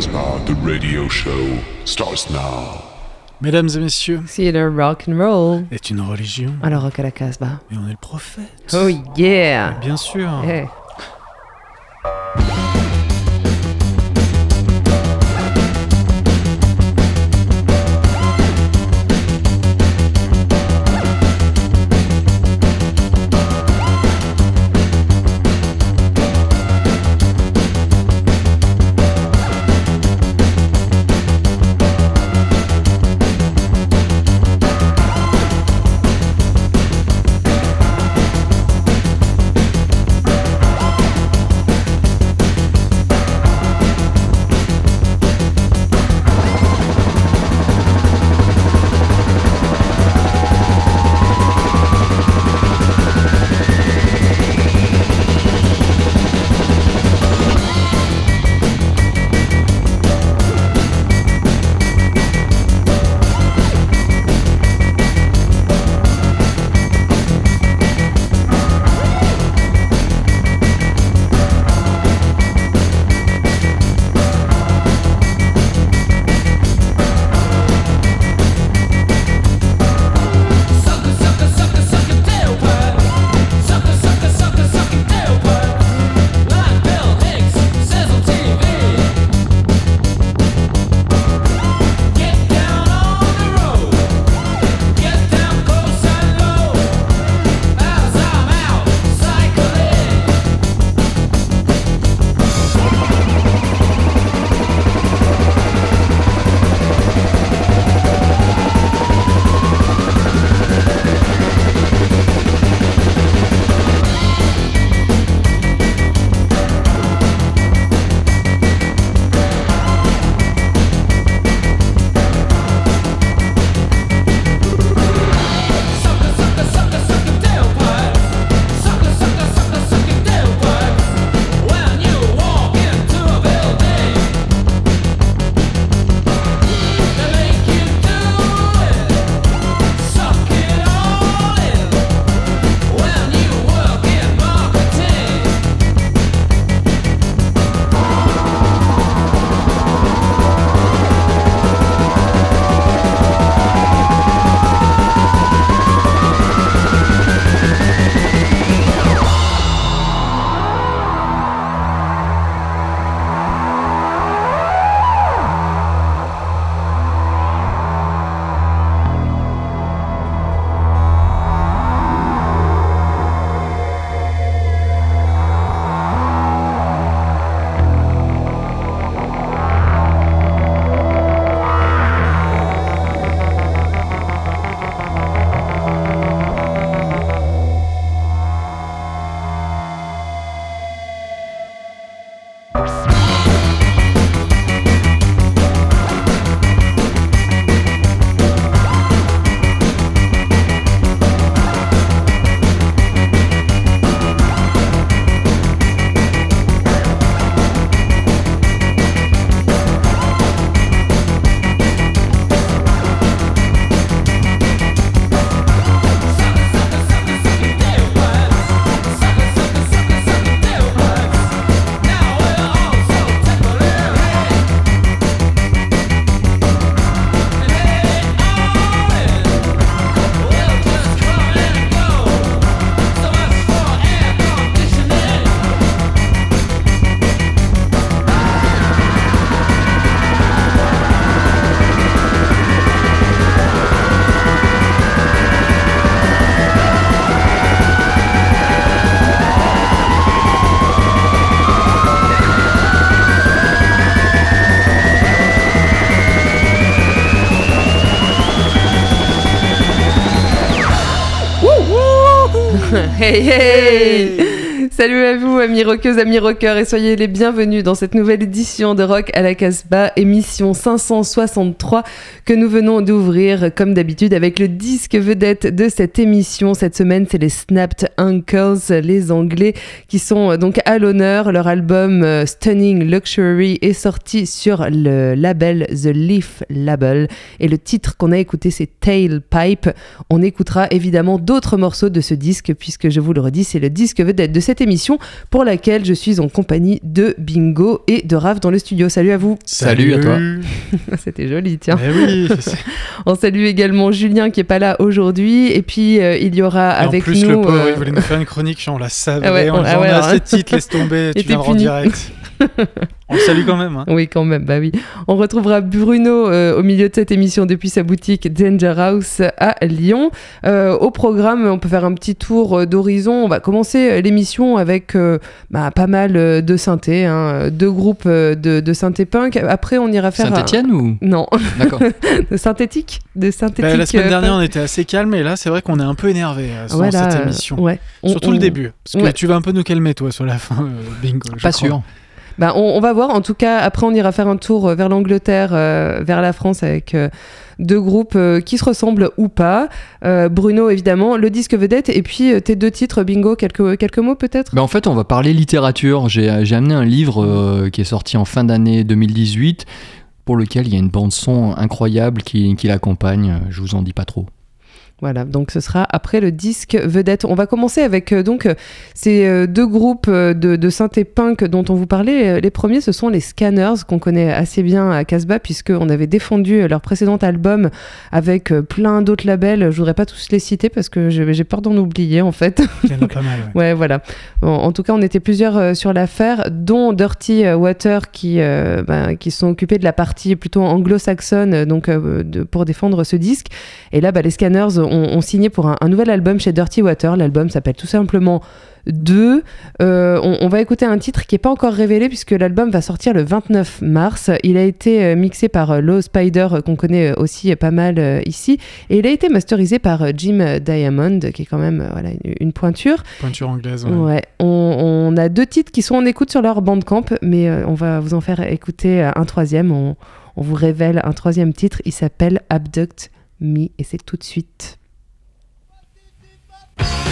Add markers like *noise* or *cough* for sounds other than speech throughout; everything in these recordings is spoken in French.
Casbah, the radio show, starts now. Mesdames et messieurs, Si le rock and roll. est une religion. Alors rock à la Casbah. Et on est le prophète. Oh yeah. Bien sûr. Eh. Hey hey. Salut à vous, amis rockeuses, amis rockeurs, et soyez les bienvenus dans cette nouvelle édition de Rock à la Casbah, émission 563 que nous venons d'ouvrir, comme d'habitude, avec le disque vedette de cette émission. Cette semaine, c'est les Snapped Uncles, les Anglais, qui sont euh, donc à l'honneur. Leur album euh, Stunning Luxury est sorti sur le label The Leaf Label, et le titre qu'on a écouté, c'est Tailpipe. On écoutera évidemment d'autres morceaux de ce disque, puisque je vous le redis, c'est le disque vedette de cette émission émission pour laquelle je suis en compagnie de Bingo et de Raph dans le studio. Salut à vous. Salut à toi. *laughs* C'était joli, tiens. Eh oui, *laughs* On salue également Julien qui est pas là aujourd'hui. Et puis euh, il y aura Et avec en plus, nous. le pauvre, euh, il voulait nous faire une chronique, on la savait, *laughs* Ah ouais, on, on- ah on ouais, a assez de titres, laisse tomber, tu viendras en puni. direct. On le salue quand même. Hein. Oui, quand même, bah oui. On retrouvera Bruno euh, au milieu de cette émission depuis sa boutique Danger House à Lyon. Euh, au programme, on peut faire un petit tour euh, d'horizon. On va commencer l'émission avec euh, bah, pas mal de synthé, hein, deux groupes de, de synthé punk. Après, on ira faire. un- Saint-Etienne ou? Non, D'accord. *laughs* de synthétique, de synthétique. Bah, la semaine dernière, on était assez calme, et là, c'est vrai qu'on est un peu énervé euh, sur cette émission. ouais. On- Surtout on- le début, parce que Ouais. tu vas un peu nous calmer, toi, sur la fin, euh, bingo. je Pas crois. sûr. Bah, on, va voir. En tout cas, après, on ira faire un tour euh, vers l'Angleterre, euh, vers la France avec euh, deux groupes qui se ressemblent ou pas. Bruno, évidemment, le disque vedette, et puis tes deux titres, bingo, quelques, mots peut-être? Ben, en fait, on va parler littérature. J'ai amené un livre qui est sorti en fin d'année 2018 pour lequel il y a une bande son incroyable qui, qui l'accompagne. Je vous en dis pas trop. Voilà, donc ce sera après le disque vedette. On va commencer avec euh, donc euh, ces euh, deux groupes de, de synthé punk dont on vous parlait. Les premiers, ce sont les Scanners, qu'on connaît assez bien à Casbah, puisqu'on avait défendu leur précédent album avec euh, plein d'autres labels. Je voudrais pas tous les citer parce que j'ai peur d'en oublier en fait. Il y en a pas mal, ouais. *laughs* Ouais, voilà. Bon, en tout cas, on était plusieurs sur l'affaire, dont Dirty Water qui, ben, qui sont occupés de la partie plutôt anglo-saxonne donc, de- pour défendre ce disque. Et là, bah, les Scanners ont, ont signé pour un, un nouvel album chez Dirty Water. L'album s'appelle tout simplement 2. Euh, on, on va écouter un titre qui n'est pas encore révélé puisque l'album va sortir le 29 mars. Il a été euh, mixé par euh, Low Spider qu'on connaît aussi pas mal ici et il a été masterisé par Jim Diamond qui est quand même voilà, une, une pointure. Pointure anglaise, ouais. Ouais, on, on a deux titres qui sont en écoute sur leur bandcamp, mais on va vous en faire écouter un troisième. On, on vous révèle un troisième titre. Il s'appelle Abduct Me et c'est tout de suite. Thank you.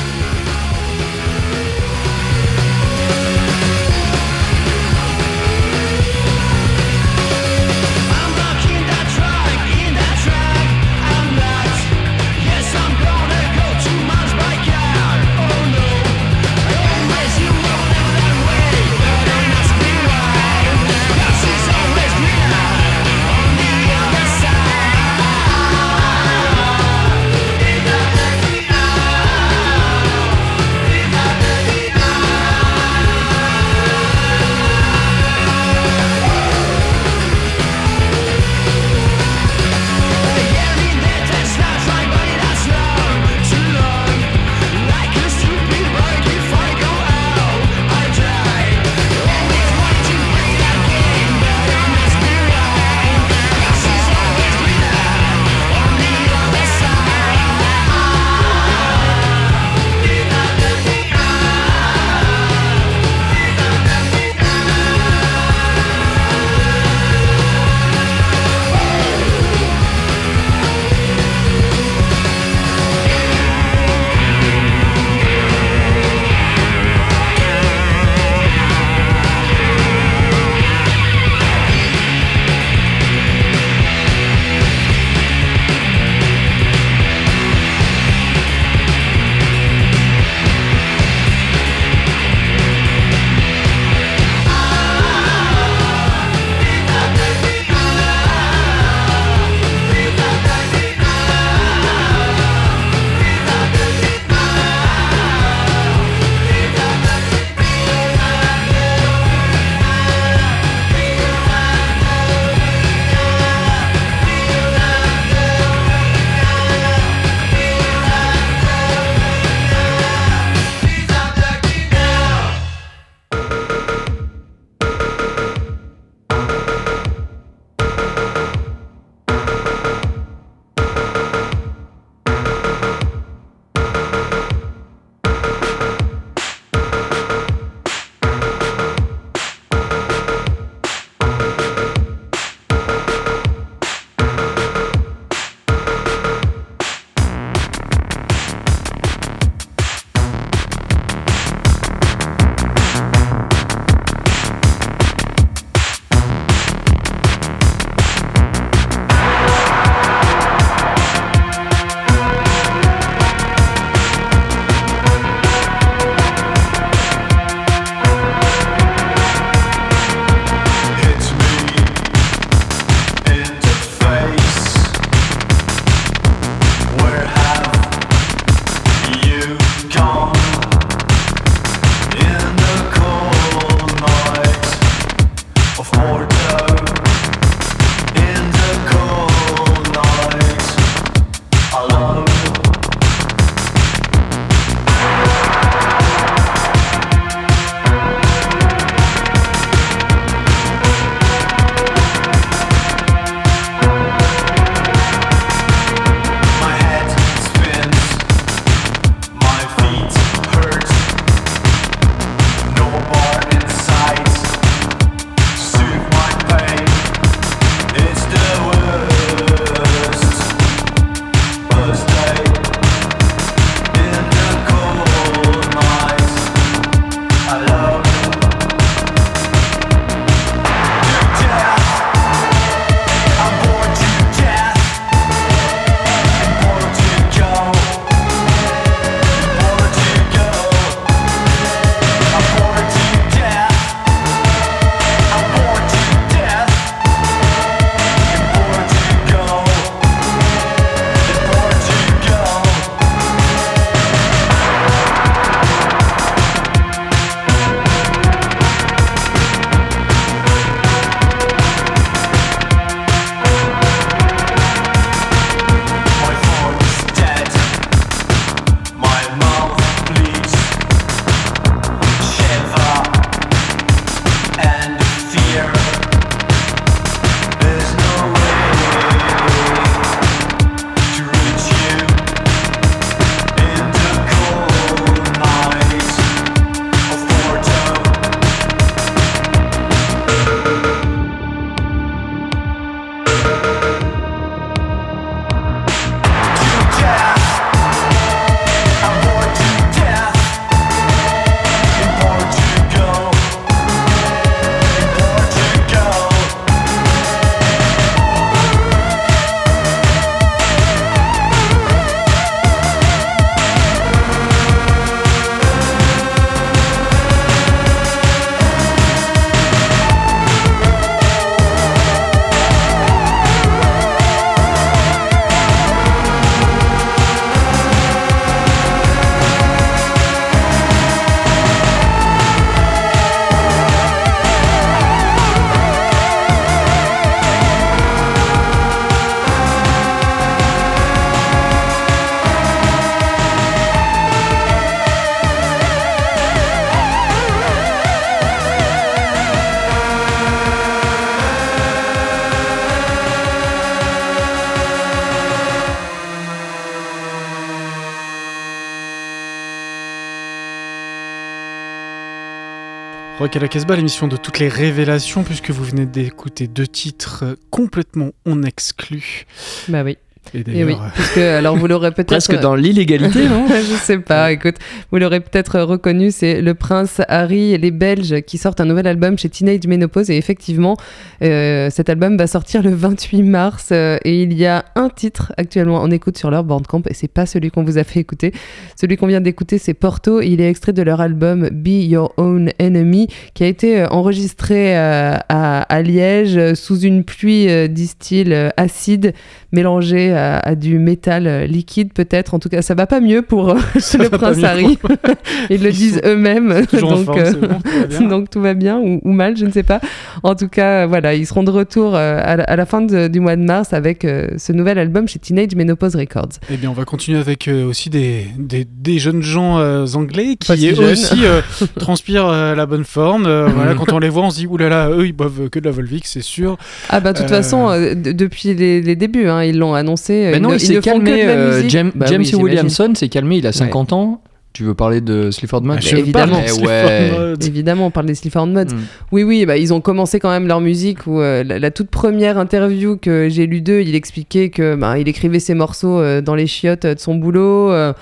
Rock à la Casbah, l'émission de toutes les révélations, puisque vous venez d'écouter deux titres complètement on exclus. Bah oui. Et Et oui, euh, parce que, alors vous l'aurez *laughs* peut-être. Presque dans l'illégalité, non *laughs* je sais pas, écoute, vous l'aurez peut-être reconnu, c'est le prince Harry et les Belges qui sortent un nouvel album chez Teenage Menopause. Et effectivement, euh, cet album va sortir le 28 mars. euh, et il y a un titre actuellement en écoute sur leur Bandcamp. Et c'est pas celui qu'on vous a fait écouter. Celui qu'on vient d'écouter, c'est Porto. Il est extrait de leur album Be Your Own Enemy, qui a été euh, enregistré euh, à, à Liège euh, sous une pluie, euh, disent-ils, euh, acide, mélangée à, à du métal euh, liquide peut-être. En tout cas, ça va pas mieux pour euh, *laughs* le prince Harry. *laughs* Ils le disent eux-mêmes. Donc, forme, euh, c'est bon, tout va bien. *laughs* donc tout va bien ou, ou mal, je ne sais pas. En tout cas, voilà, ils seront de retour à, la, à la fin de- du mois de mars avec ce nouvel album chez Teenage Menopause Records. Eh bien, on va continuer avec aussi des, des, des jeunes gens euh, anglais qui si eux jeunes. aussi euh, transpirent euh, la bonne forme. Voilà, quand on les voit, on se dit oulala, eux ils boivent que de la Volvic, c'est sûr. Ah bah de toute façon, depuis les, les débuts, hein, ils l'ont annoncé. Euh, Mais non, il s'est calmé. euh. James, Bah James oui, j'imagine. Williamson s'est calmé, il a 50 ans. Tu veux parler de Clifford Mods Ah, je évidemment. Eh Sleaford ouais. Mods. *laughs* Évidemment, on parle des Sleaford Mods. Mm. Oui, oui, bah, ils ont commencé quand même leur musique où euh, la, la toute première interview que j'ai lue d'eux, il expliquait que bah, il écrivait ses morceaux euh, dans les chiottes de son boulot. euh,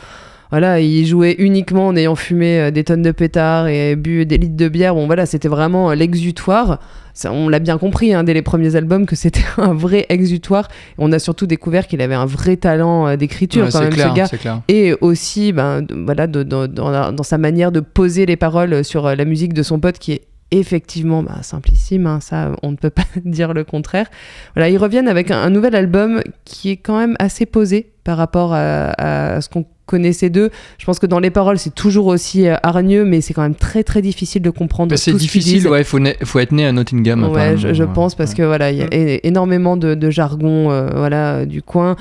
voilà, il jouait uniquement en ayant fumé euh, des tonnes de pétards et bu des litres de bière. Bon, voilà, c'était vraiment euh, l'exutoire. Ça, on l'a bien compris hein, dès les premiers albums que c'était *laughs* un vrai exutoire. On a surtout découvert qu'il avait un vrai talent euh, d'écriture Ouais, quand même, clair, ce gars clair. et aussi ben, de- voilà, de- de- dans, la- dans sa manière de poser les paroles sur la musique de son pote qui est effectivement bah, simplissime, hein, ça on ne peut pas *laughs* dire le contraire. Voilà, ils reviennent avec un, un nouvel album qui est quand même assez posé par rapport à, à ce qu'on connaissait d'eux. Je pense que dans les paroles c'est toujours aussi euh, hargneux, mais c'est quand même très très difficile de comprendre. Bah, c'est ce difficile, disent. ouais, faut, faut être né à Nottingham. Ouais, je, je ouais. pense parce que voilà, il y a énormément de, de jargon euh, voilà du coin.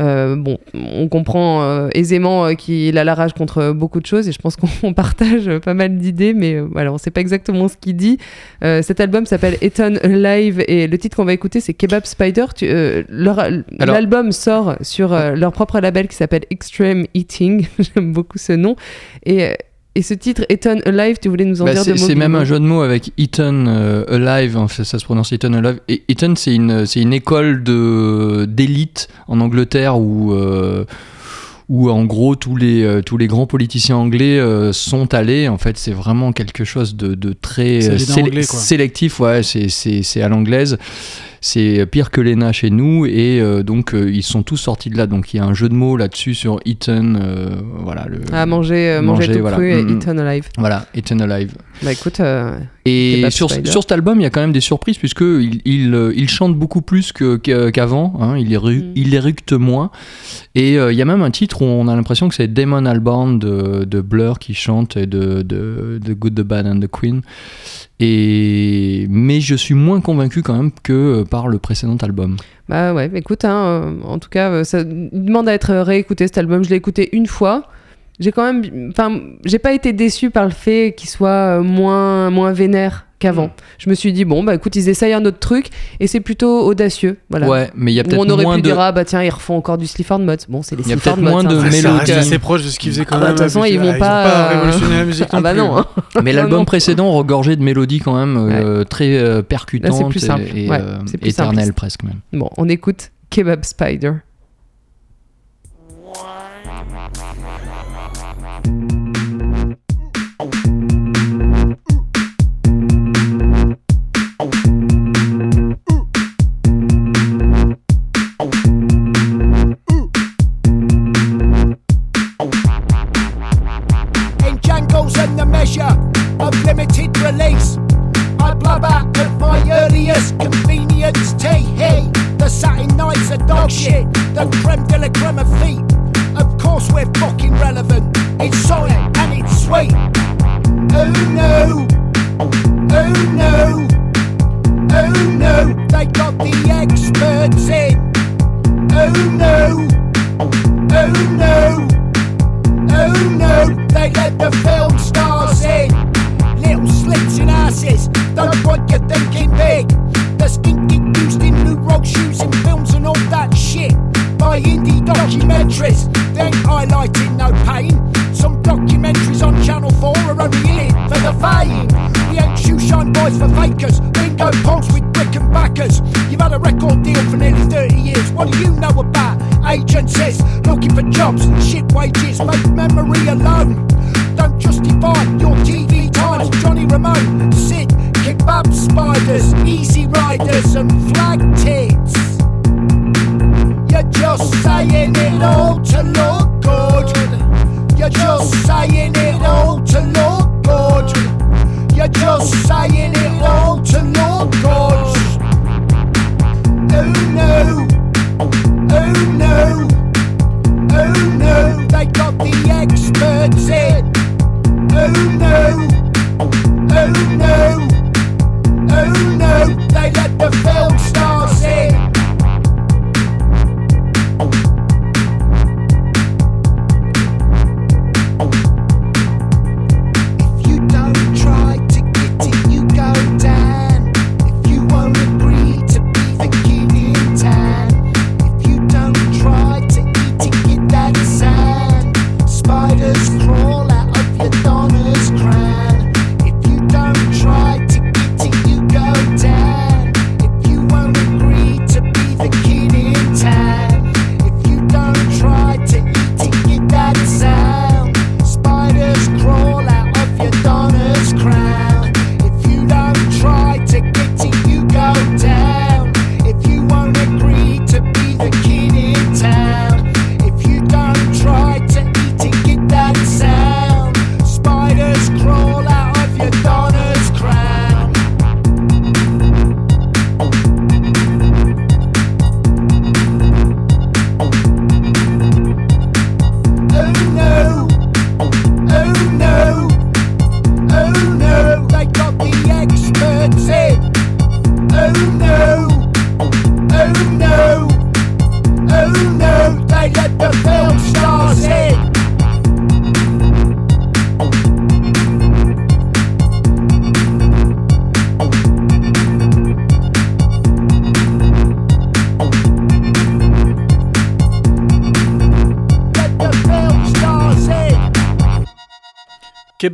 Euh, bon, on comprend euh, aisément euh, qu'il a la rage contre beaucoup de choses et je pense qu'on *laughs* on partage euh, pas mal d'idées, mais euh, voilà, on sait pas exactement ce qu'il dit. Euh, cet album s'appelle Eton Live et le titre qu'on va écouter c'est Kebab Spider. Euh, L'album sort sur euh, leur propre label qui s'appelle Extreme Eating. *laughs* J'aime beaucoup ce nom et euh, et ce titre, Eton Alive, tu voulais nous en Bah, dire c'est deux mots c'est même un jeu de mots avec Eton euh, Alive, en fait, ça se prononce Eton Alive. Et Eton, c'est une, c'est une école de- d'élite en Angleterre où, euh, où en gros tous les, euh, tous les grands politiciens anglais euh, sont allés. En fait, c'est vraiment quelque chose de, de très anglais, sélectif. Ouais, c'est- c'est c'est à l'anglaise. C'est pire que l'ENA chez nous. Et euh, donc, euh, ils sont tous sortis de là. Donc, il y a un jeu de mots là-dessus sur Eton. euh, voilà, le, À manger, euh, manger, Manger, tout voilà. cru et Mm, mm. Eton Alive. voilà, Eton Alive. Bah écoute, Et sur, sur cet album, il y a quand même des surprises puisque il, il, euh, il chante beaucoup plus qu'avant. hein, il, éru- Mm. il éructe moins. Et euh, il y a même un titre où on a l'impression que c'est Damon Albarn de, de Blur qui chante et de, de, de Good, the Bad and the Queen. Et mais je suis moins convaincu quand même que euh, par le précédent album. Bah ouais, écoute, hein, en tout cas, ça demande à être réécouté cet album. Je l'ai écouté une fois. J'ai quand même, enfin, j'ai pas été déçu par le fait qu'il soit euh, moins, moins vénère qu'avant. Mm. Je me suis dit bon, bah écoute, ils essayent un autre truc et c'est plutôt audacieux, voilà. Ouais, mais il y a peut-être on aurait moins pu de. dire ah bah tiens, ils refont encore du Sleaford Mods. Bon, c'est les Il y a peut-être moins de hein. Ça mélodie. reste assez proche de ce qu'ils faisaient quand Ah bah, même. de toute façon, ils vont ah, pas, euh, révolutionné la musique *laughs* Ah non bah plus. non. hein. *laughs* Mais l'album précédent regorgeait de mélodies quand même euh, très euh, percutantes plus simple. et, Ouais, euh, plus éternelles presque même. Bon, on écoute Kebab Spider.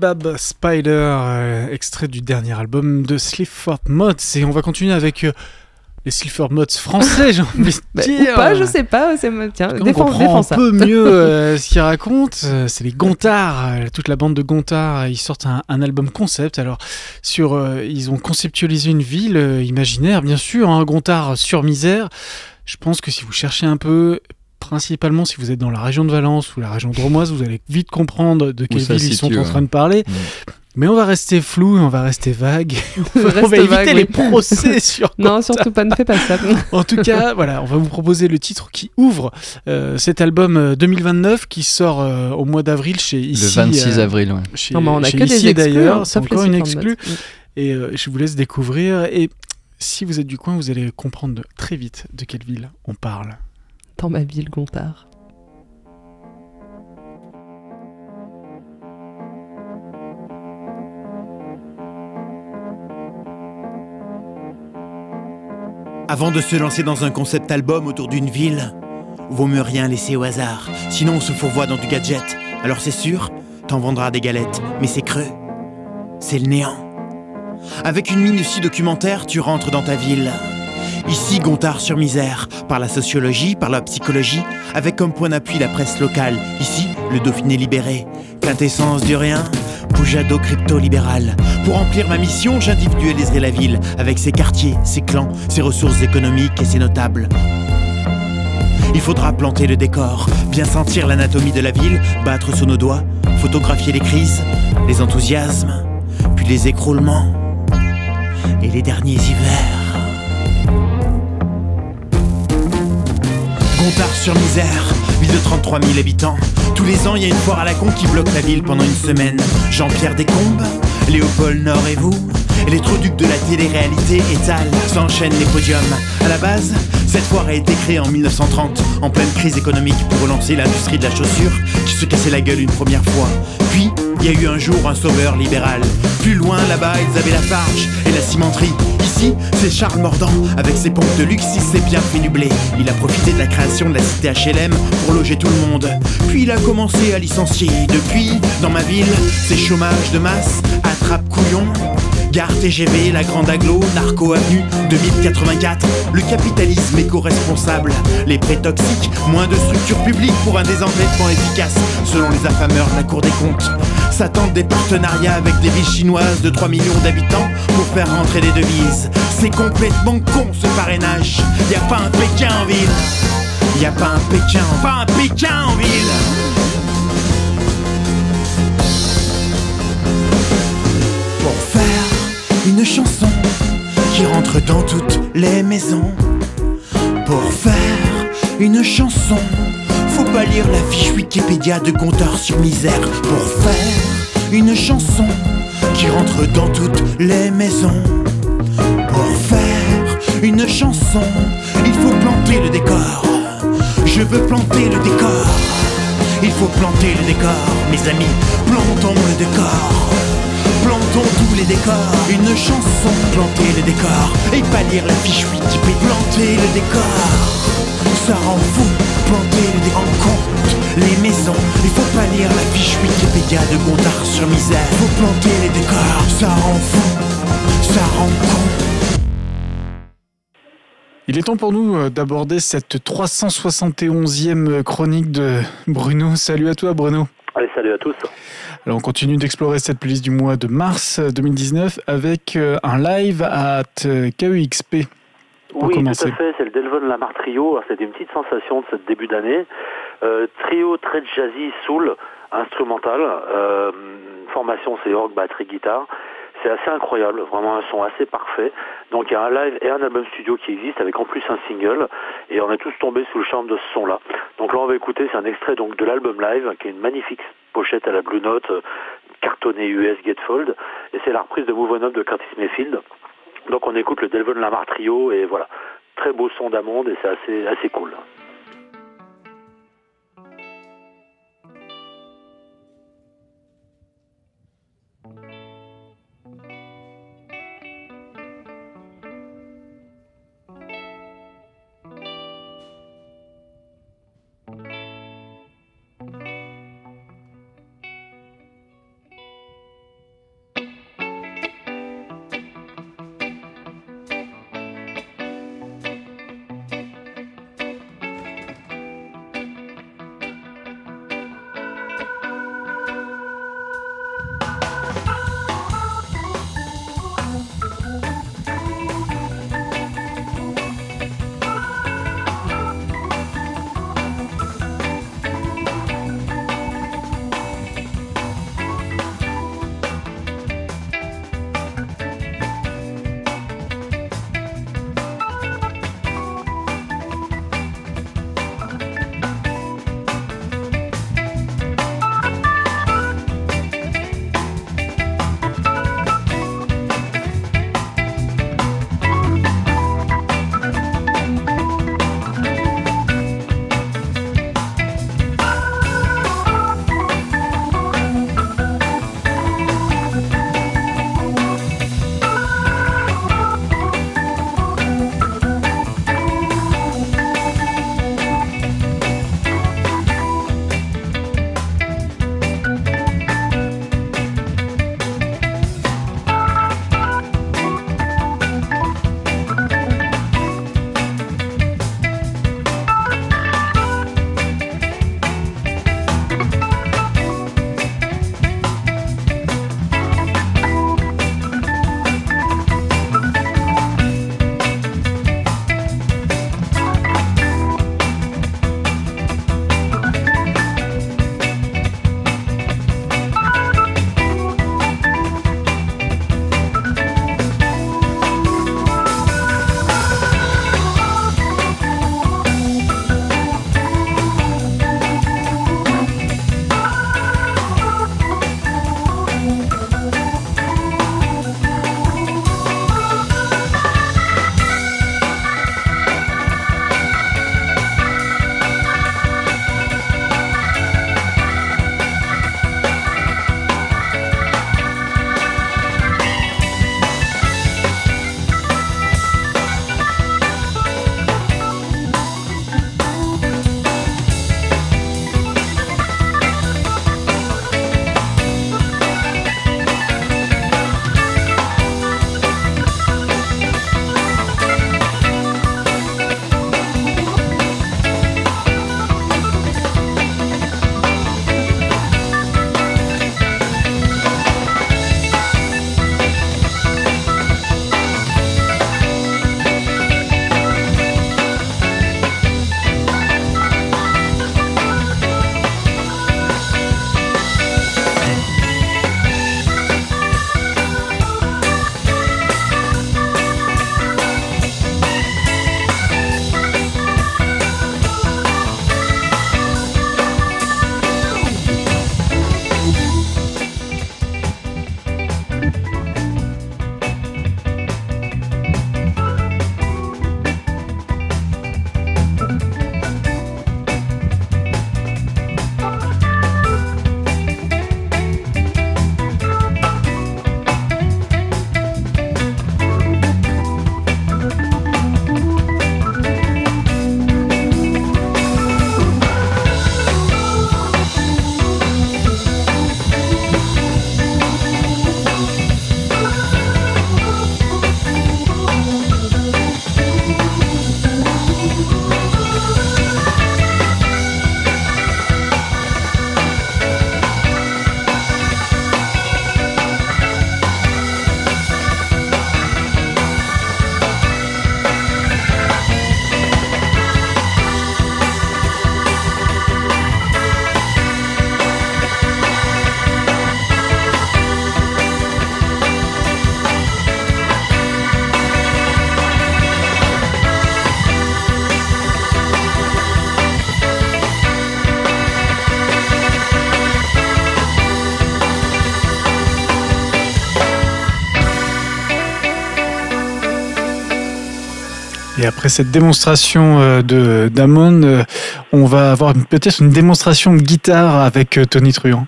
Kebab Spider, euh, extrait du dernier album de Sleaford Mods. Et on va continuer avec euh, les Sleaford Mods français, j'ai envie de *laughs* Bah, dire. ou pas, je sais pas. Tiens, on défends, comprend un ça. peu *laughs* mieux euh, ce qu'ils racontent. C'est les Gontards, euh, toute la bande de Gontards. Ils sortent un, un album concept. Alors, sur, ils ont conceptualisé une ville imaginaire, bien sûr, un Gontard sur misère. Je pense que si vous cherchez un peu, principalement si vous êtes dans la région de Valence ou la région dromoise, vous allez vite comprendre de quelle ville ils sont en train de parler. Mm. Mais on va rester flou, on va rester vague. *laughs* on va éviter vague, les oui. procès *laughs* sur Non, surtout pas, ne fais pas ça. *laughs* En tout cas, voilà, on va vous proposer le titre qui ouvre euh, cet album euh, 2029 qui sort euh, au mois d'avril chez ici. Le 26 euh, avril, ouais. Chez, Non, mais on a chez que ici des d'ailleurs, hein, c'est encore une exclue. Et euh, je vous laisse découvrir. Et si vous êtes du coin, vous allez comprendre très vite de quelle ville on parle. Dans ma ville, Gontard. Avant de se lancer dans un concept album autour d'une ville, vaut mieux rien laisser au hasard. Sinon, on se fourvoie dans du gadget. Alors c'est sûr, t'en vendras des galettes, mais c'est creux. C'est le néant. Avec une aussi documentaire, tu rentres dans ta ville. Ici, Gontard sur misère, par la sociologie, par la psychologie, avec comme point d'appui la presse locale. Ici, le Dauphiné libéré, quintessence du rien, Poujado crypto-libéral. Pour remplir ma mission, j'individualiserai la ville, avec ses quartiers, ses clans, ses ressources économiques et ses notables. Il faudra planter le décor, bien sentir l'anatomie de la ville, battre sous nos doigts, photographier les crises, les enthousiasmes, puis les écroulements et les derniers hivers. Gontard sur misère, ville de 33 000 habitants. Tous les ans, il y a une foire à la con qui bloque la ville pendant une semaine. Jean-Pierre Descombes, Léopold Nord et vous, les troducs de la télé-réalité étalent, s'enchaînent les podiums. À la base, cette foire a été créée en 1930, en pleine crise économique pour relancer l'industrie de la chaussure qui se cassait la gueule une première fois. Puis, il y a eu un jour un sauveur libéral. Plus loin, là-bas, ils avaient la farge et la cimenterie. Ici, c'est Charles Mordant. Avec ses pompes de luxe, il s'est bien fait du blé. Il a profité de la création de la cité HLM pour loger tout le monde. Puis il a commencé à licencier. Depuis, dans ma ville, c'est chômage de masse, attrape couillon. Gare TGV, la grande aglo, Narco Avenue, 2084. Le capitalisme éco-responsable, les prêts toxiques, moins de structures publiques pour un désendettement efficace, selon les affameurs de la Cour des comptes. S'attendent des partenariats avec des villes chinoises de 3 millions d'habitants pour faire rentrer des devises. C'est complètement con ce parrainage. Y a pas un Pékin en ville. Y a pas un Pékin, pas un Pékin en ville. Une chanson qui rentre dans toutes les maisons. Pour faire une chanson, faut pas lire la fiche Wikipédia de compteur sur misère. Pour faire une chanson qui rentre dans toutes les maisons. Pour faire une chanson, il faut planter le décor. Je veux planter le décor. Il faut planter le décor, mes amis, plantons le décor. Plantons tous les décors, une chanson, planter le décor, et pas lire la fiche Wikipédia, planter le décor. Ça rend fou, planter le décor, compte les maisons, il faut pas lire la fiche Wikipédia de Gontard sur misère. Faut planter les décors, ça rend fou, ça rend con. Il est temps pour nous euh, d'aborder cette 371e chronique de Bruno. Salut à toi Bruno. Allez, salut à tous. Alors on continue d'explorer cette playlist du mois de mars 2019 avec euh, un live à euh, KEXP. Oui, commencer. tout à fait, c'est le Delvon Lamar Trio. C'était une petite sensation de ce début d'année. Euh, trio très jazzy, soul, instrumental. Euh, formation, c'est orgue, batterie, guitare. C'est assez incroyable, vraiment un son assez parfait. Donc il y a un live et un album studio qui existe avec en plus un single et on est tous tombés sous le charme de ce son-là. Donc là on va écouter, c'est un extrait donc de l'album live qui est une magnifique pochette à la Blue Note, euh, cartonné US Gatefold et c'est la reprise de Move On Up de Curtis Mayfield. Donc on écoute le Delvon Lamar Trio et voilà, très beau son d'amande et c'est assez, assez cool. Après cette démonstration euh, de d'Amon, euh, on va avoir peut-être une démonstration de guitare avec euh, Tony Truant.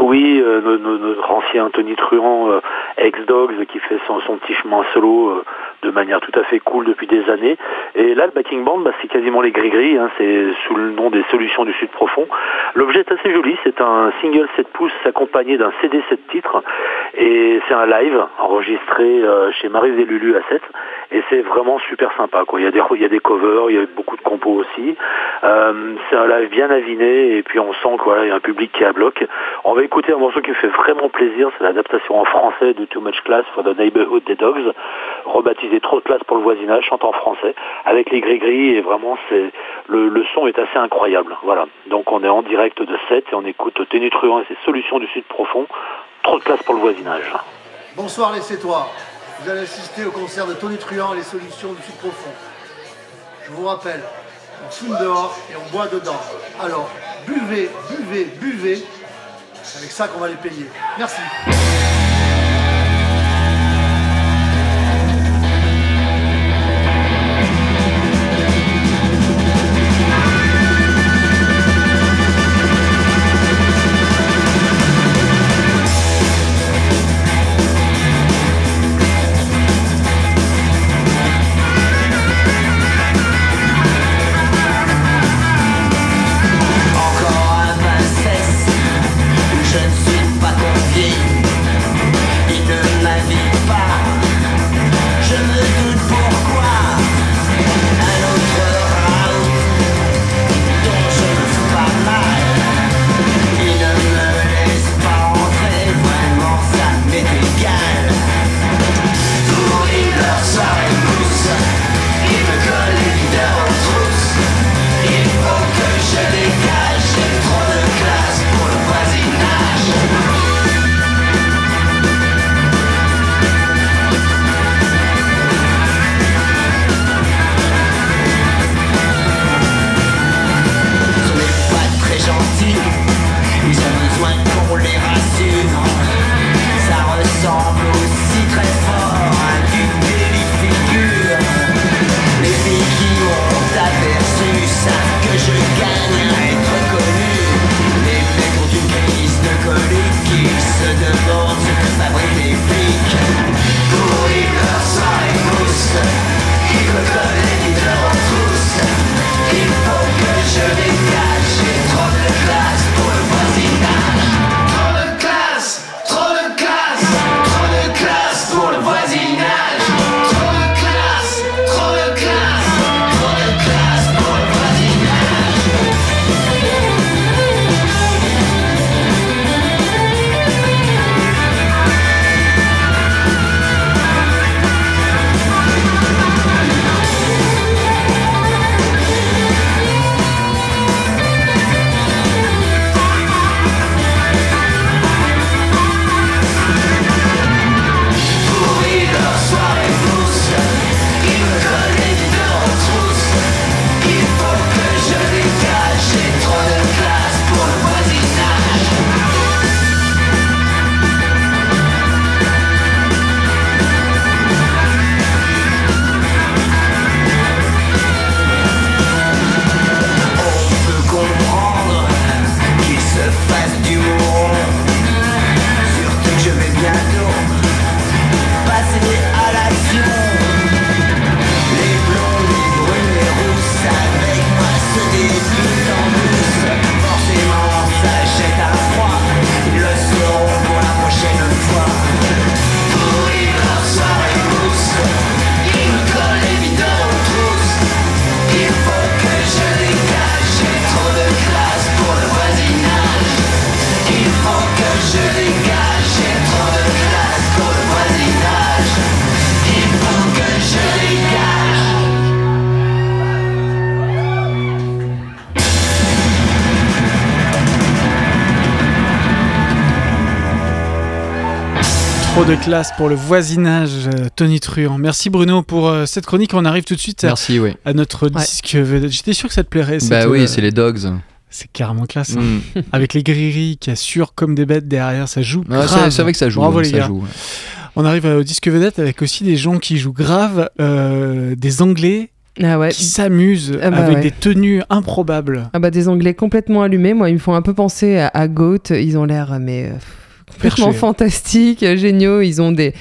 Oui, no- no- notre ancien Tony Truant, euh, ex-Dogs, qui fait son, son petit chemin solo de manière tout à fait cool depuis des années. Et là, le backing band, bah, c'est quasiment les gris-gris, hein, c'est sous le nom des Solutions du Sud Profond. L'objet est assez joli, c'est un single 7 pouces accompagné d'un CD 7 titres, et c'est un live enregistré euh, chez Marie et Lulu à 7, et c'est vraiment super sympa. Quoi. Il, y a des, il y a des covers, il y a beaucoup de compos aussi. Euh, c'est un live bien aviné, et puis on sent qu'il y a un public qui est à bloc. On va écouter un morceau qui me fait vraiment plaisir, c'est l'adaptation en français de Too Much Class for the Neighborhood des Dogs, rebaptisé Trop de classe pour le voisinage, chante en français, avec les gris-gris, et vraiment c'est le, son est assez incroyable. Voilà. Donc on est en direct de 7 et on écoute Tenu Truant et ses solutions du Sud profond, Trop de classe pour le voisinage. Bonsoir les Sétois. Vous allez assister au concert de Tony Truant et les solutions du Sud profond. Je vous rappelle, on fume dehors et on boit dedans. Alors, buvez, buvez, buvez. C'est avec ça qu'on va les payer. Merci. Savent que Trop de classe pour le voisinage, euh, Tony Truant. Merci Bruno pour euh, cette chronique. On arrive tout de suite à, Merci, oui. à notre disque vedette. J'étais sûr que ça te plairait. Bah cette, oui, euh, c'est les dogs. c'est carrément classe. hein. Mm. *laughs* Avec les gris qui assurent comme des bêtes derrière, ça joue. Ouais, grave. c'est c'est vrai que ça joue. Bravo hein, les ça gars. joue. On arrive au disque vedette avec aussi des gens qui jouent grave, euh, des Anglais Ah ouais. qui s'amusent Ah bah avec ouais. des tenues improbables. Ah bah des Anglais complètement allumés. Moi, ils me font un peu penser à, à Goat. Ils ont l'air mais euh, complètement fantastiques, euh, géniaux. Ils ont des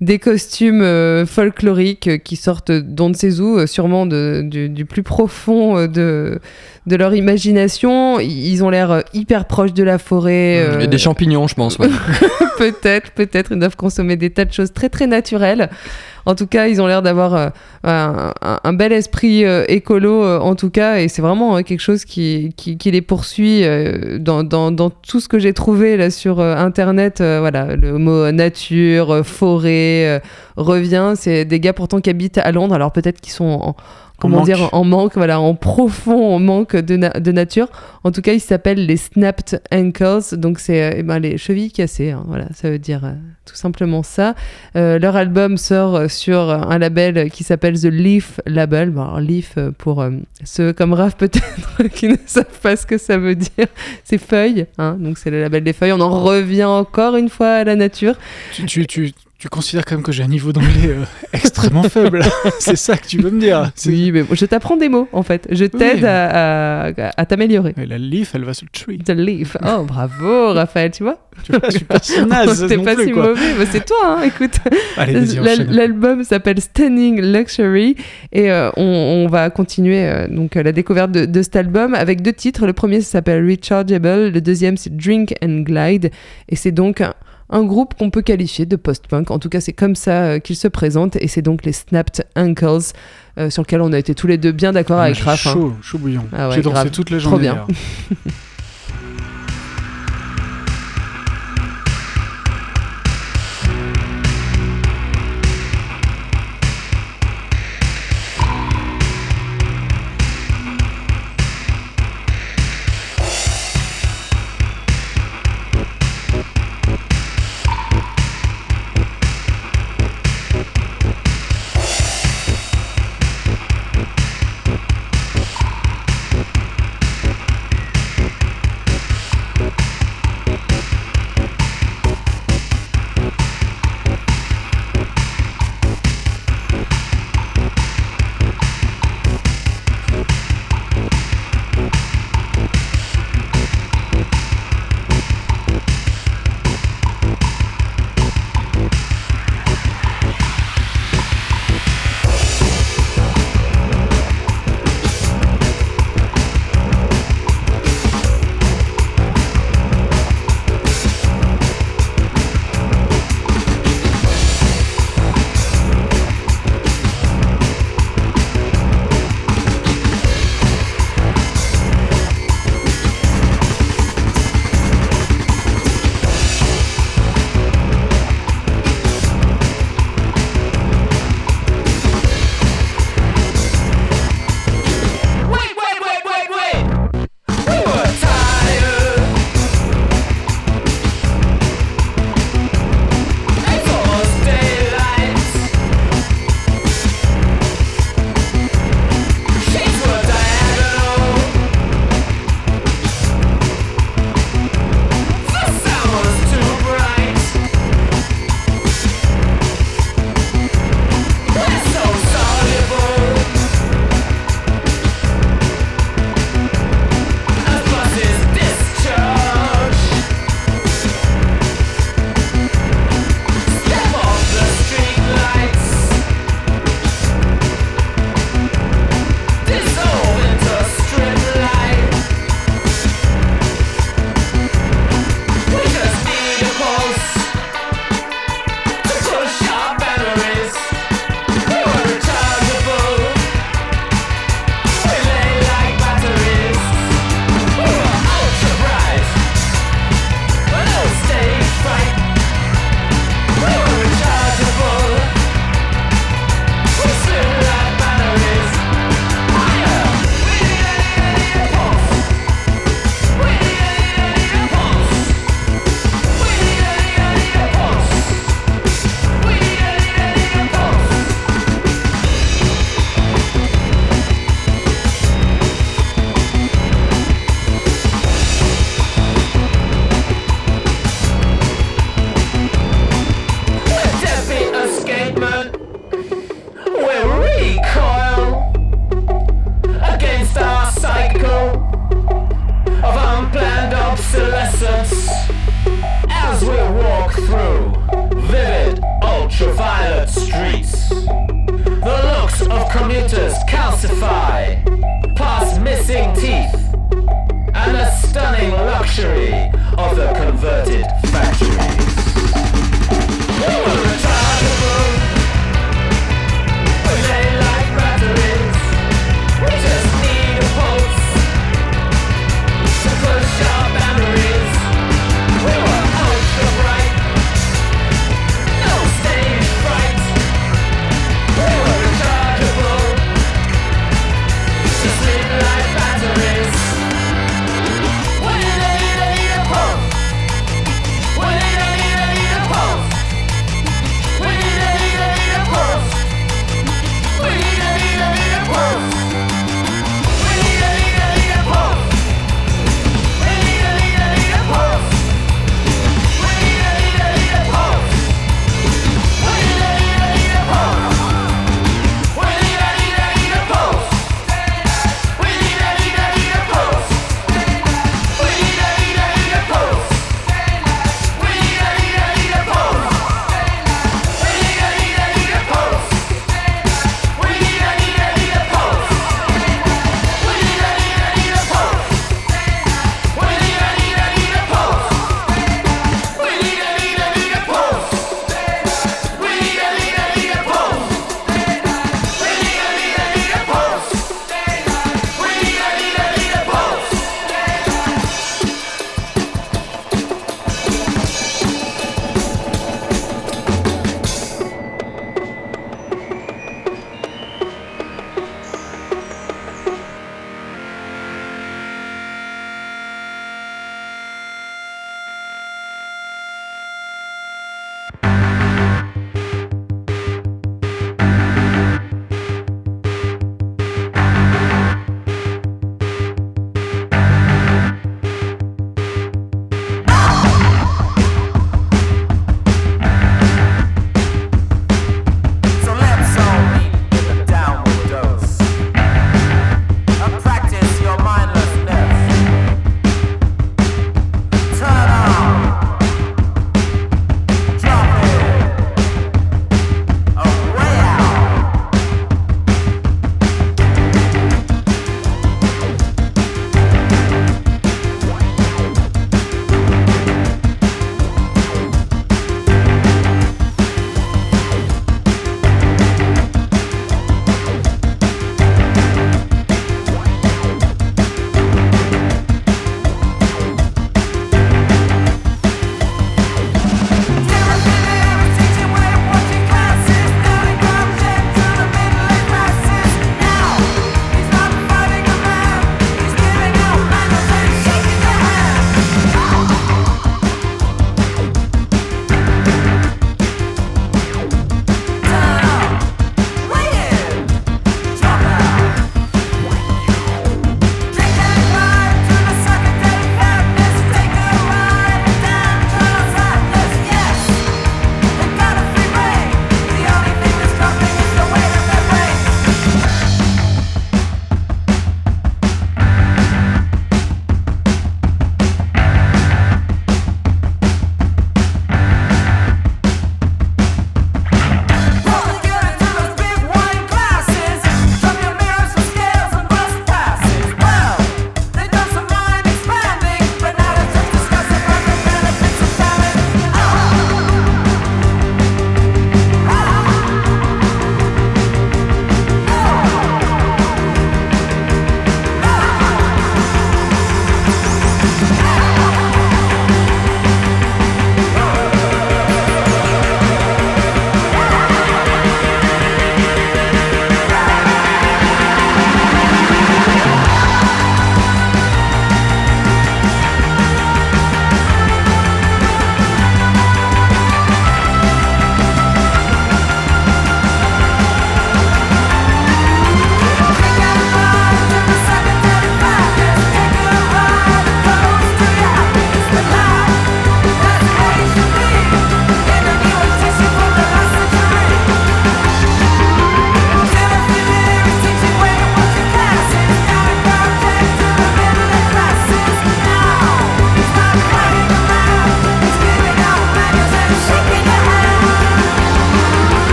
des costumes euh, folkloriques euh, qui sortent d'on ne sait où, euh, sûrement de- du, du plus profond de de leur imagination. Ils ont l'air hyper proches de la forêt. Et des champignons, je pense. ouais. *laughs* peut-être, peut-être. Ils doivent consommer des tas de choses très très naturelles. En tout cas, ils ont l'air d'avoir euh, un, bel esprit euh, écolo, euh, en tout cas, et c'est vraiment quelque chose qui, les poursuit dans, tout ce que j'ai trouvé là sur Internet. voilà, le mot nature, forêt revient. C'est des gars pourtant qui habitent à Londres, alors peut-être qu'ils sont en, comment dire, en manque, voilà, en profond manque de, na- de nature. En tout cas, ils s'appellent les snapped ankles, donc c'est euh, eh ben, les chevilles cassées. hein, voilà, ça veut dire euh, tout simplement ça. Euh, leur album sort sur un label qui s'appelle The Leaf Label. Bon, alors, Leaf, pour ceux comme Raph *laughs* peut-être qui ne savent pas ce que ça veut dire, c'est feuilles. hein, donc c'est le label des feuilles. On en revient encore une fois à la nature. Tu, tu, tu, tu considères quand même que j'ai un niveau d'anglais euh, *laughs* extrêmement faible. *laughs* C'est ça que tu veux me dire. Oui, mais je t'apprends des mots en fait. Je t'aide Oui. à, à- à t'améliorer. La leaf, elle va sur le tree. The Leaf. *laughs* Oh, bravo, Raphaël, tu vois? Tu vois, je suis pas si naze T'es pas plus, si quoi. mauvais. C'est toi, hein, écoute. L'album s'appelle Standing Luxury et euh, on, on va continuer euh, donc la découverte de, de cet album avec deux titres. Le premier s'appelle Rechargeable, le deuxième c'est Drink and Glide et c'est donc un, groupe qu'on peut qualifier de post-punk. En tout cas, c'est comme ça euh, qu'il se présente et c'est donc les Snapped Ankles euh, sur lequel on a été tous les deux bien d'accord Ah, avec Raph. hein. chaud, chaud bouillon. Ah ouais, J'ai dansé toute la Trop bien. *laughs*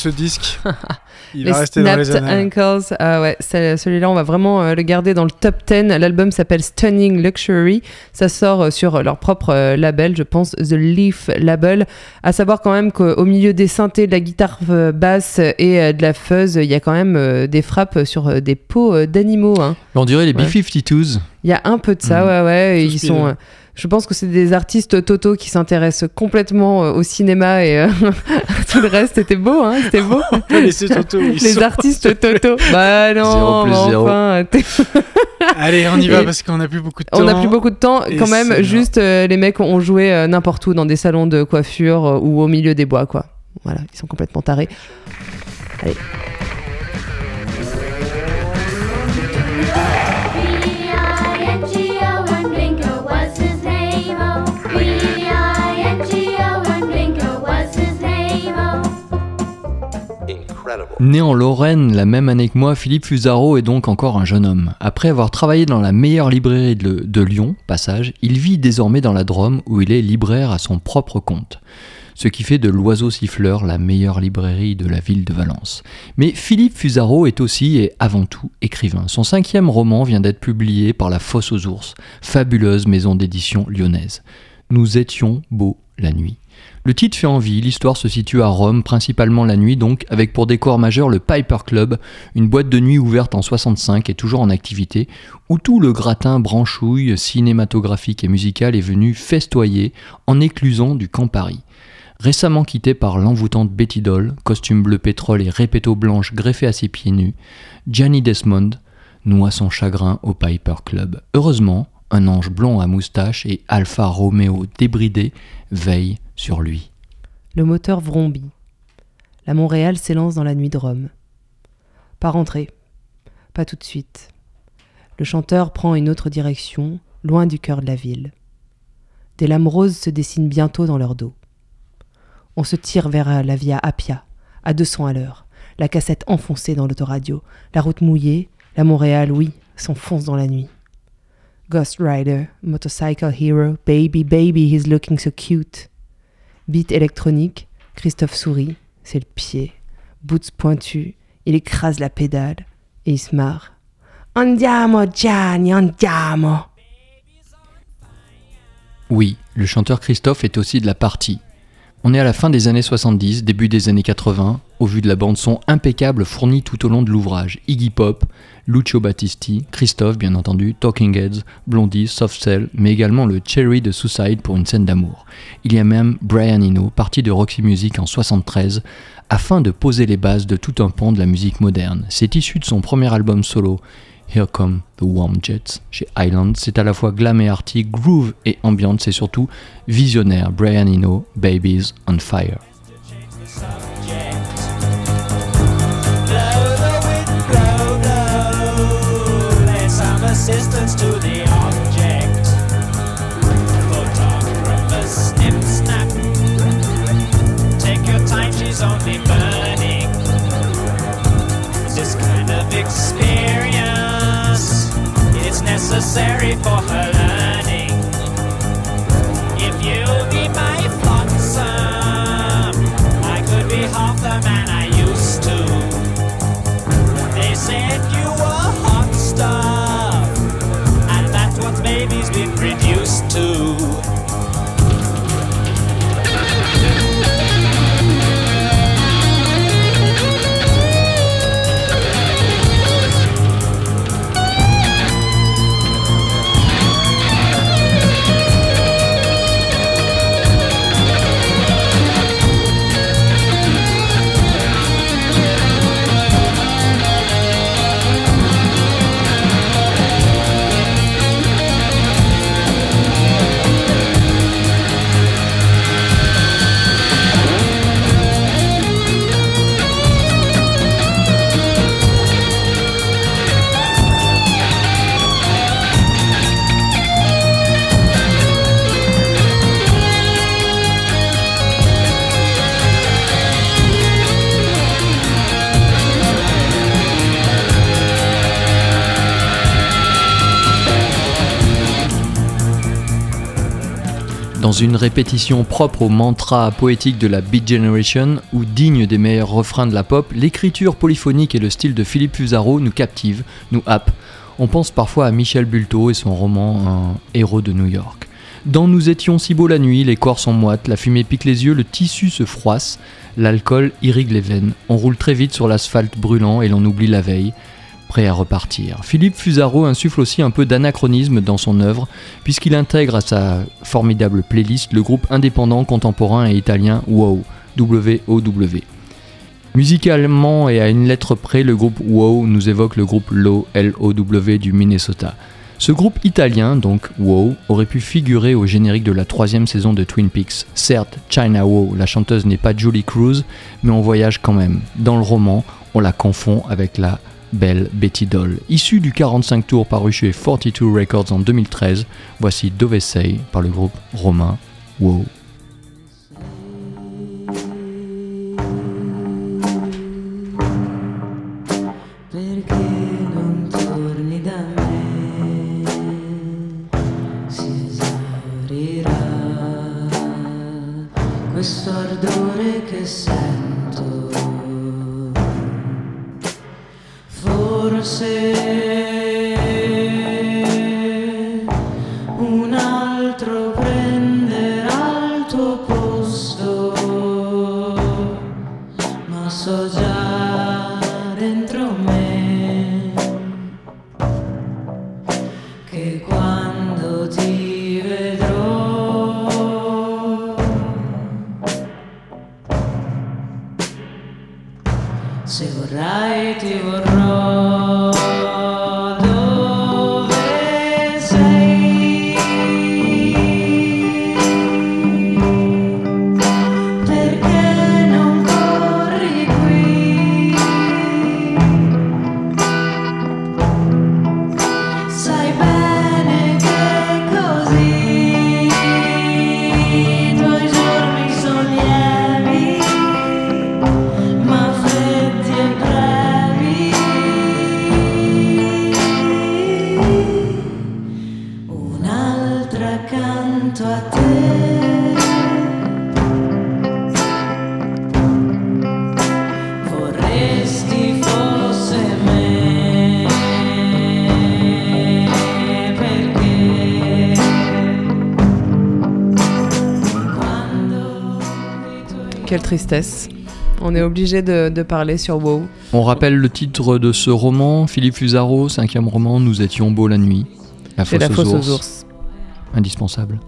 ce disque, *laughs* il Les va rester dans les annales. Ankles, ah ouais, celui-là, on va vraiment euh, le garder dans le top 10. L'album s'appelle Stunning Luxury. Ça sort euh, sur leur propre euh, label, je pense, The Leaf Label. À savoir quand même qu'au milieu des synthés, de la guitare euh, basse et euh, de la fuzz, il y a quand même euh, des frappes sur euh, des peaux euh, d'animaux. hein. On dirait les Ouais. B-52s. Il y a un peu de ça, Mhm. ouais, ouais. Ils sont. euh, je pense que c'est des artistes Toto qui s'intéressent complètement euh, au cinéma et euh, *laughs* tout le reste. C'était beau, hein C'était beau. *laughs* Toto. Les artistes Toto. *laughs* Bah non, Zéro plus mais zéro. enfin, t'es- Allez, on y va Et- parce qu'on n'a plus beaucoup de temps. on n'a plus beaucoup de temps. Et Quand même, juste euh, les mecs ont joué euh, n'importe où dans des salons de coiffure euh, ou au milieu des bois, quoi. Voilà, ils sont complètement tarés. Allez. Né en Lorraine la même année que moi, Philippe Fusaro est donc encore un jeune homme. Après avoir travaillé dans la meilleure librairie de, Lyon, Passage, il vit désormais dans la Drôme où il est libraire à son propre compte. Ce qui fait de l'Oiseau Siffleur la meilleure librairie de la ville de Valence. Mais Philippe Fusaro est aussi et avant tout écrivain. Son cinquième roman vient d'être publié par La Fosse aux Ours, fabuleuse maison d'édition lyonnaise. Nous étions beaux la nuit. Le titre fait envie, l'histoire se situe à Rome, principalement la nuit donc, avec pour décor majeur le Piper Club, une boîte de nuit ouverte en 65 et toujours en activité, où tout le gratin branchouille cinématographique et musical est venu festoyer en éclusant du Camp Paris. Récemment quitté par l'envoûtante Betty Doll, costume bleu pétrole et répéto blanche greffé à ses pieds nus, Gianni Desmond noie son chagrin au Piper Club. Heureusement, un ange blond à moustache et Alpha Romeo débridé veillent sur lui. Le moteur vrombit. La Montréal s'élance dans la nuit de Rome. Pas rentrer. Pas tout de suite. Le chanteur prend une autre direction, loin du cœur de la ville. Des lames roses se dessinent bientôt dans leur dos. On se tire vers la Via Appia, à 200 à l'heure, la cassette enfoncée dans l'autoradio, la route mouillée, la Montréal, oui, s'enfonce dans la nuit. Ghost Rider, Motorcycle Hero, Baby, Baby, he's looking so cute. Beat électronique, Christophe sourit, c'est le pied. Boots pointus, il écrase la pédale et il se marre. Andiamo Gianni, andiamo. Oui, le chanteur Christophe est aussi de la partie. On est à la fin des années 70, début des années 80, au vu de la bande-son impeccable fournie tout au long de l'ouvrage. Iggy Pop, Lucio Battisti, Christophe bien entendu, Talking Heads, Blondie, Soft Cell, mais également le Cherry de Suicide pour une scène d'amour. Il y a même Brian Eno, parti de Roxy Music en 73, afin de poser les bases de tout un pan de la musique moderne. C'est issu de son premier album solo, Here Come the Warm Jets chez Island. C'est à la fois glam et arty, groove et ambiante, c'est surtout visionnaire. Brian Eno, Babies on Fire. Assistance to the object. Photographers snip, snap. Take your time, she's only burning. This kind of experience, it's necessary for her une répétition propre au mantra poétique de la Beat Generation ou digne des meilleurs refrains de la pop, l'écriture polyphonique et le style de Philippe Fusaro nous captivent, nous happent. On pense parfois à Michel Bulto et son roman Un héros de New York. Dans Nous étions si beaux la nuit, les corps sont moites, la fumée pique les yeux, le tissu se froisse, l'alcool irrigue les veines. On roule très vite sur l'asphalte brûlant et l'on oublie la veille, prêt à repartir. Philippe Fusaro insuffle aussi un peu d'anachronisme dans son œuvre, puisqu'il intègre à sa formidable playlist le groupe indépendant contemporain et italien WOW, W-O-W. Musicalement et à une lettre près, le groupe WOW nous évoque le groupe LO, L-O-W du Minnesota. Ce groupe italien, donc WOW, aurait pu figurer au générique de la troisième saison de Twin Peaks. Certes, China WOW, la chanteuse n'est pas Julie Cruz, mais on voyage quand même. Dans le roman, on la confond avec la belle Betty Doll. Issue du 45 tours paru chez 42 Records en 2013, voici Dovesey par le groupe romain WOW. Tristesse. On est obligé de, de parler sur WoW. On rappelle le titre de ce roman, Philippe Fusaro, cinquième roman, Nous étions beaux la nuit. La C'est fosse, la aux, fosse ours. aux ours. Indispensable.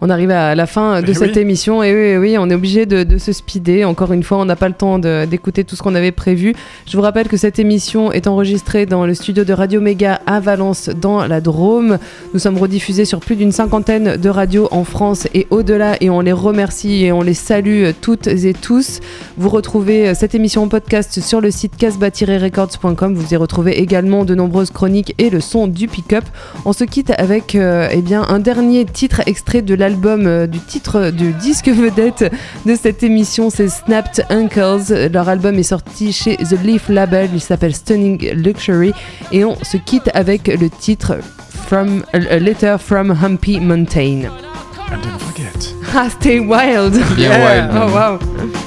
On arrive à la fin de *laughs* cette oui. émission et oui, oui, on est obligé de, de se speeder. Encore une fois, on n'a pas le temps d'écouter tout ce qu'on avait prévu. Je vous rappelle que cette émission est enregistrée dans le studio de Radio Méga à Valence, dans la Drôme. Nous sommes rediffusés sur plus d'une cinquantaine de radios en France et au-delà et on les remercie et on les salue toutes et tous. Vous retrouvez cette émission en podcast sur le site casbah-records.com. Vous y retrouvez également de nombreuses chroniques et le son du pick-up. On se quitte avec euh, eh bien, un dernier titre extrait de l'album euh, du titre du disque vedette de cette émission, c'est Snapped Uncles. Leur album est sorti chez The Leaf Label, il s'appelle Stunning Luxury et on se quitte avec le titre From A Letter from Humpy Mountain. And don't forget. Ah, stay wild! *laughs* Wild, Oh wow!